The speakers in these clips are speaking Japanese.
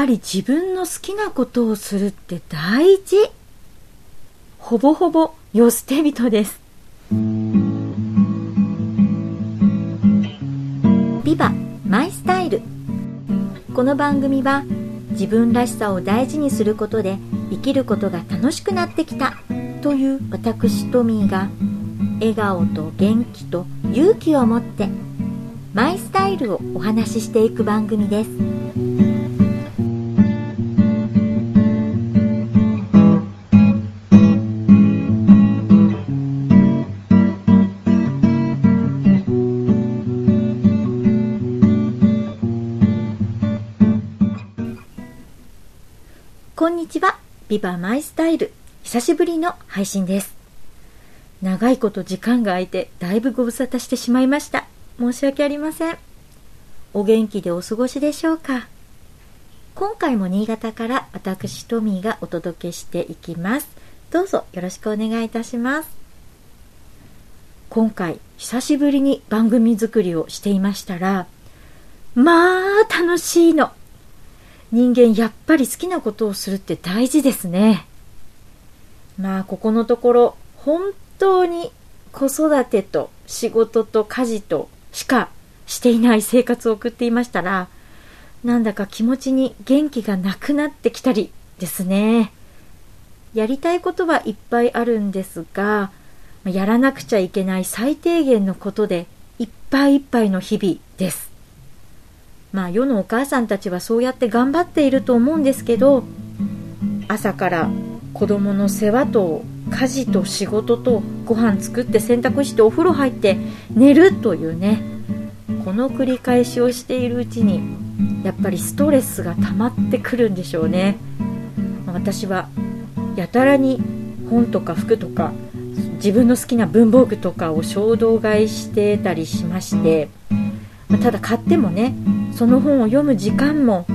ぱり自分の好きなことをするって大事。ほぼほぼ世捨て人です。ビバマイスタイル。この番組は自分らしさを大事にすることで生きることが楽しくなってきたという私トミーが笑顔と元気と勇気を持ってマイスタイルをお話ししていく番組です。こんにちは。ビバマイスタイル。久しぶりの配信です。長いこと時間が空いてだいぶご無沙汰してしまいました。申し訳ありません。お元気でお過ごしでしょうか？今回も新潟から私トミーがお届けしていきます。どうぞよろしくお願いいたします。今回久しぶりに番組作りをしていましたらまあ楽しいの。人間やっぱり好きなことをするって大事ですね。まあここのところ本当に子育てと仕事と家事としかしていない生活を送っていましたらなんだか気持ちに元気がなくなってきたりですね。やりたいことはいっぱいあるんですがやらなくちゃいけない最低限のことでいっぱいいっぱいの日々です。まあ世のお母さんたちはそうやって頑張っていると思うんですけど朝から子供の世話と家事と仕事とご飯作って洗濯してお風呂入って寝るというねこの繰り返しをしているうちにやっぱりストレスが溜まってくるんでしょうね。私はやたらに本とか服とか自分の好きな文房具とかを衝動買いしてたりしましてただ買ってもねその本を読む時間も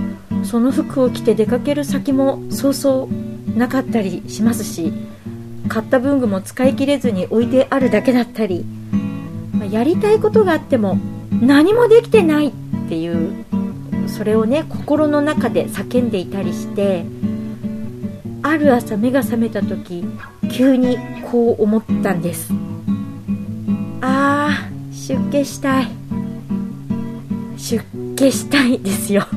その服を着て出かける先もそうそうなかったりしますし買った文具も使い切れずに置いてあるだけだったり、まやりたいことがあっても何もできてないっていうそれをね心の中で叫んでいたりしてある朝目が覚めた時急にこう思ったんです。あー出家したい。出家したいですよ。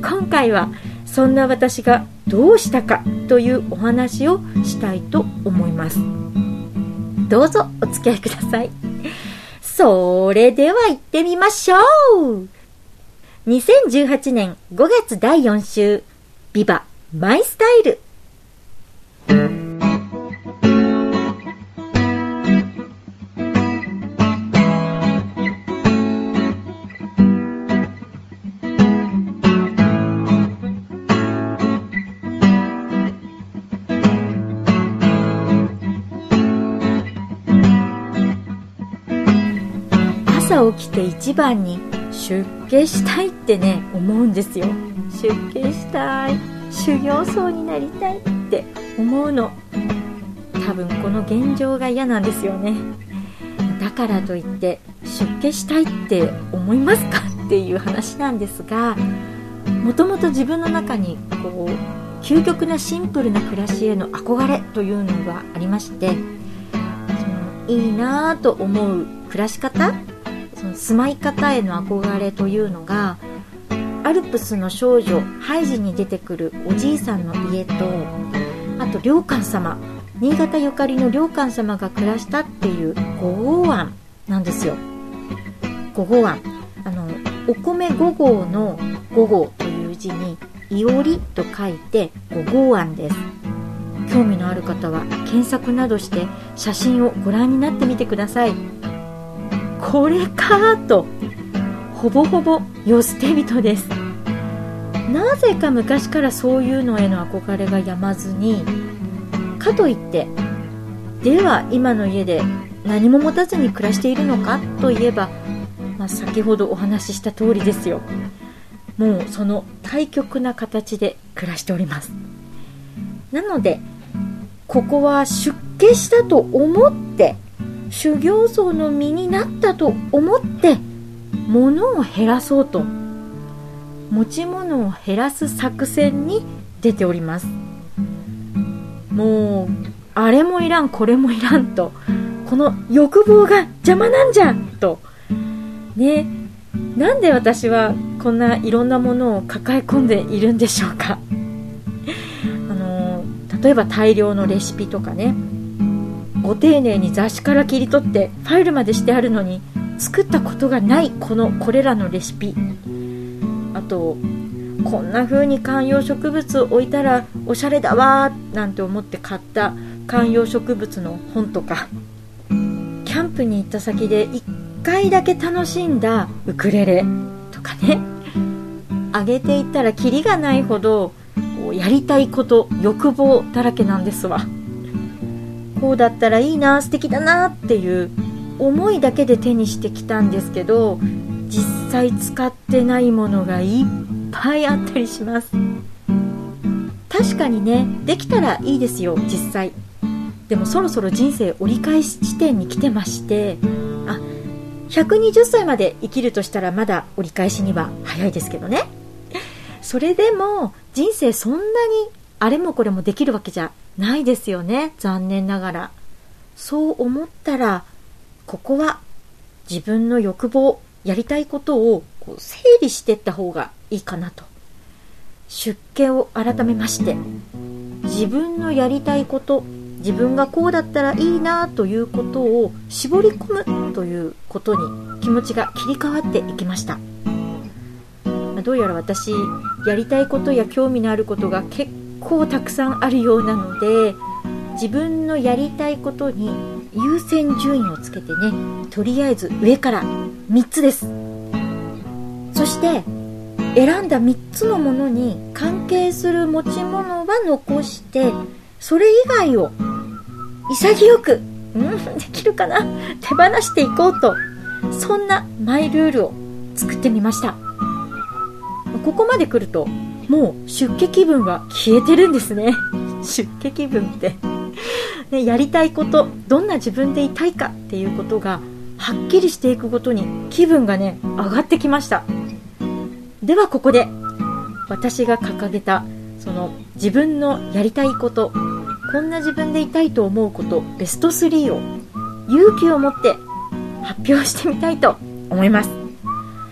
今回はそんな私がどうしたかというお話をしたいと思います。どうぞお付き合いください。それでは行ってみましょう。2018年5月第4週ビバマイスタイル。朝起きて一番に出家したいってね思うんですよ。出家したい。修行僧になりたいって思うの。多分この現状が嫌なんですよね。だからといって出家したいって思いますかっていう話なんですがもともと自分の中にこう究極なシンプルな暮らしへの憧れというのがありましてそのいいなぁと思う暮らし方その住まい方への憧れというのがアルプスの少女ハイジに出てくるおじいさんの家とあと良寛様新潟ゆかりの良寛様が暮らしたっていう五号庵なんですよ。五号庵あのお米五号の五号という字にいおりと書いて五号庵です。興味のある方は検索などして写真をご覧になってみてください。これかとほぼほぼ世捨て人です。なぜか昔からそういうのへの憧れがやまずにかといってでは今の家で何も持たずに暮らしているのかといえば、まあ、先ほどお話しした通りですよ。もうその対極な形で暮らしております。なのでここは出家したと思って修行僧の身になったと思って物を減らそうと持ち物を減らす作戦に出ております。もうあれもいらんこれもいらんとこの欲望が邪魔なんじゃんと。ねなんで私はこんないろんなものを抱え込んでいるんでしょうか。あの例えば大量のレシピとかね。ご丁寧に雑誌から切り取ってファイルまでしてあるのに作ったことがないこのこれらのレシピ。あとこんな風に観葉植物を置いたらおしゃれだわなんて思って買った観葉植物の本とか。キャンプに行った先で1回だけ楽しんだウクレレとかね。あげていったらキリがないほどやりたいこと欲望だらけなんですわ。こうだったらいいな素敵だなっていう思いだけで手にしてきたんですけど実際使ってないものがいっぱいあったりします。確かにねできたらいいですよ実際。でもそろそろ人生折り返し地点に来てましてあ120歳まで生きるとしたらまだ折り返しには早いですけどね。それでも人生そんなにあれもこれもできるわけじゃないですよね残念ながら。そう思ったらここは自分の欲望やりたいことをこう整理していった方がいいかなと。出家を改めまして自分のやりたいこと自分がこうだったらいいなということを絞り込むということに気持ちが切り替わっていきました。どうやら私やりたいことや興味のあることが結構たくさんあるようなので自分のやりたいことに優先順位をつけてねとりあえず上から3つです。そして選んだ3つのものに関係する持ち物は残してそれ以外を潔くうんできるかな手放していこうとそんなマイルールを作ってみました。ここまで来るともう出家気分は消えてるんですね。出家気分って。ね、やりたいことどんな自分でいたいかっていうことがはっきりしていくごとに気分がね上がってきました。ではここで私が掲げたその自分のやりたいことこんな自分でいたいと思うことベスト3を勇気を持って発表してみたいと思います、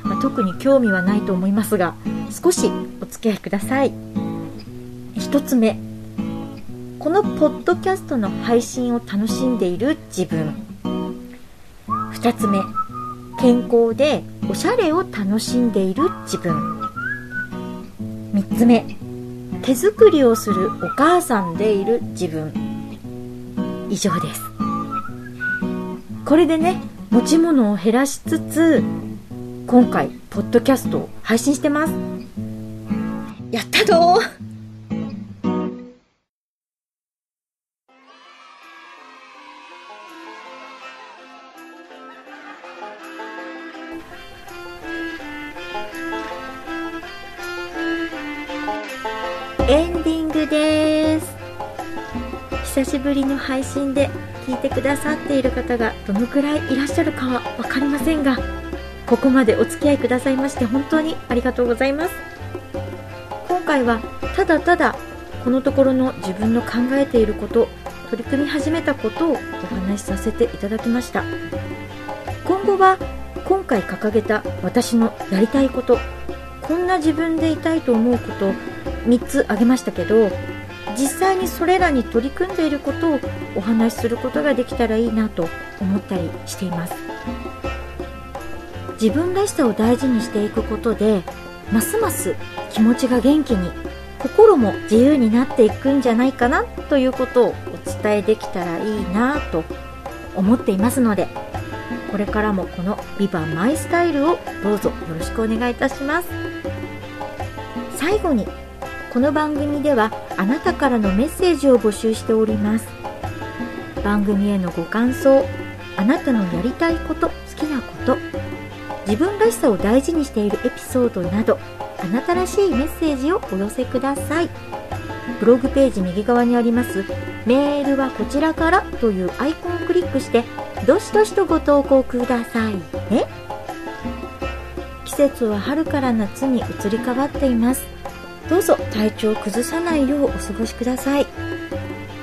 まあ、特に興味はないと思いますが少しお付き合いください。1つ目。このポッドキャストの配信を楽しんでいる自分。2つ目。健康でおしゃれを楽しんでいる自分。3つ目。手作りをするお母さんでいる自分。以上です。これでね持ち物を減らしつつ今回ポッドキャストを配信してます。やったぞ。エンディングです。久しぶりの配信で聞いてくださっている方がどのくらいいらっしゃるかは分かりませんがここまでお付き合いくださいまして本当にありがとうございます。回はただただこのところの自分の考えていること取り組み始めたことをお話しさせていただきました。今後は今回掲げた私のやりたいことこんな自分でいたいと思うこと3つ挙げましたけど実際にそれらに取り組んでいることをお話しすることができたらいいなと思ったりしています。自分らしさを大事にしていくことでますます気持ちが元気に心も自由になっていくんじゃないかなということをお伝えできたらいいなと思っていますのでこれからもこの「ビバマイスタイルをどうぞよろしくお願いいたします。最後にこの番組ではあなたからのメッセージを募集しております。番組へのご感想あなたのやりたいこと好きなこと自分らしさを大事にしているエピソードなどあなたらしいメッセージをお寄せください。ブログページ右側にありますメールはこちらからというアイコンをクリックしてどしどしとご投稿くださいね。季節は春から夏に移り変わっています。どうぞ体調を崩さないようお過ごしください。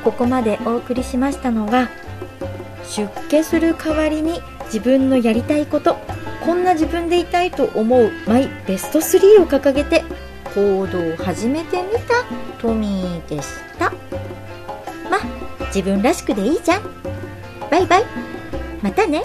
ここまでお送りしましたのが出家する代わりに自分のやりたいことこんな自分でいたいと思うマイベスト3を掲げて行動を始めてみたトミーでした。ま自分らしくでいいじゃん。バイバイ。またね。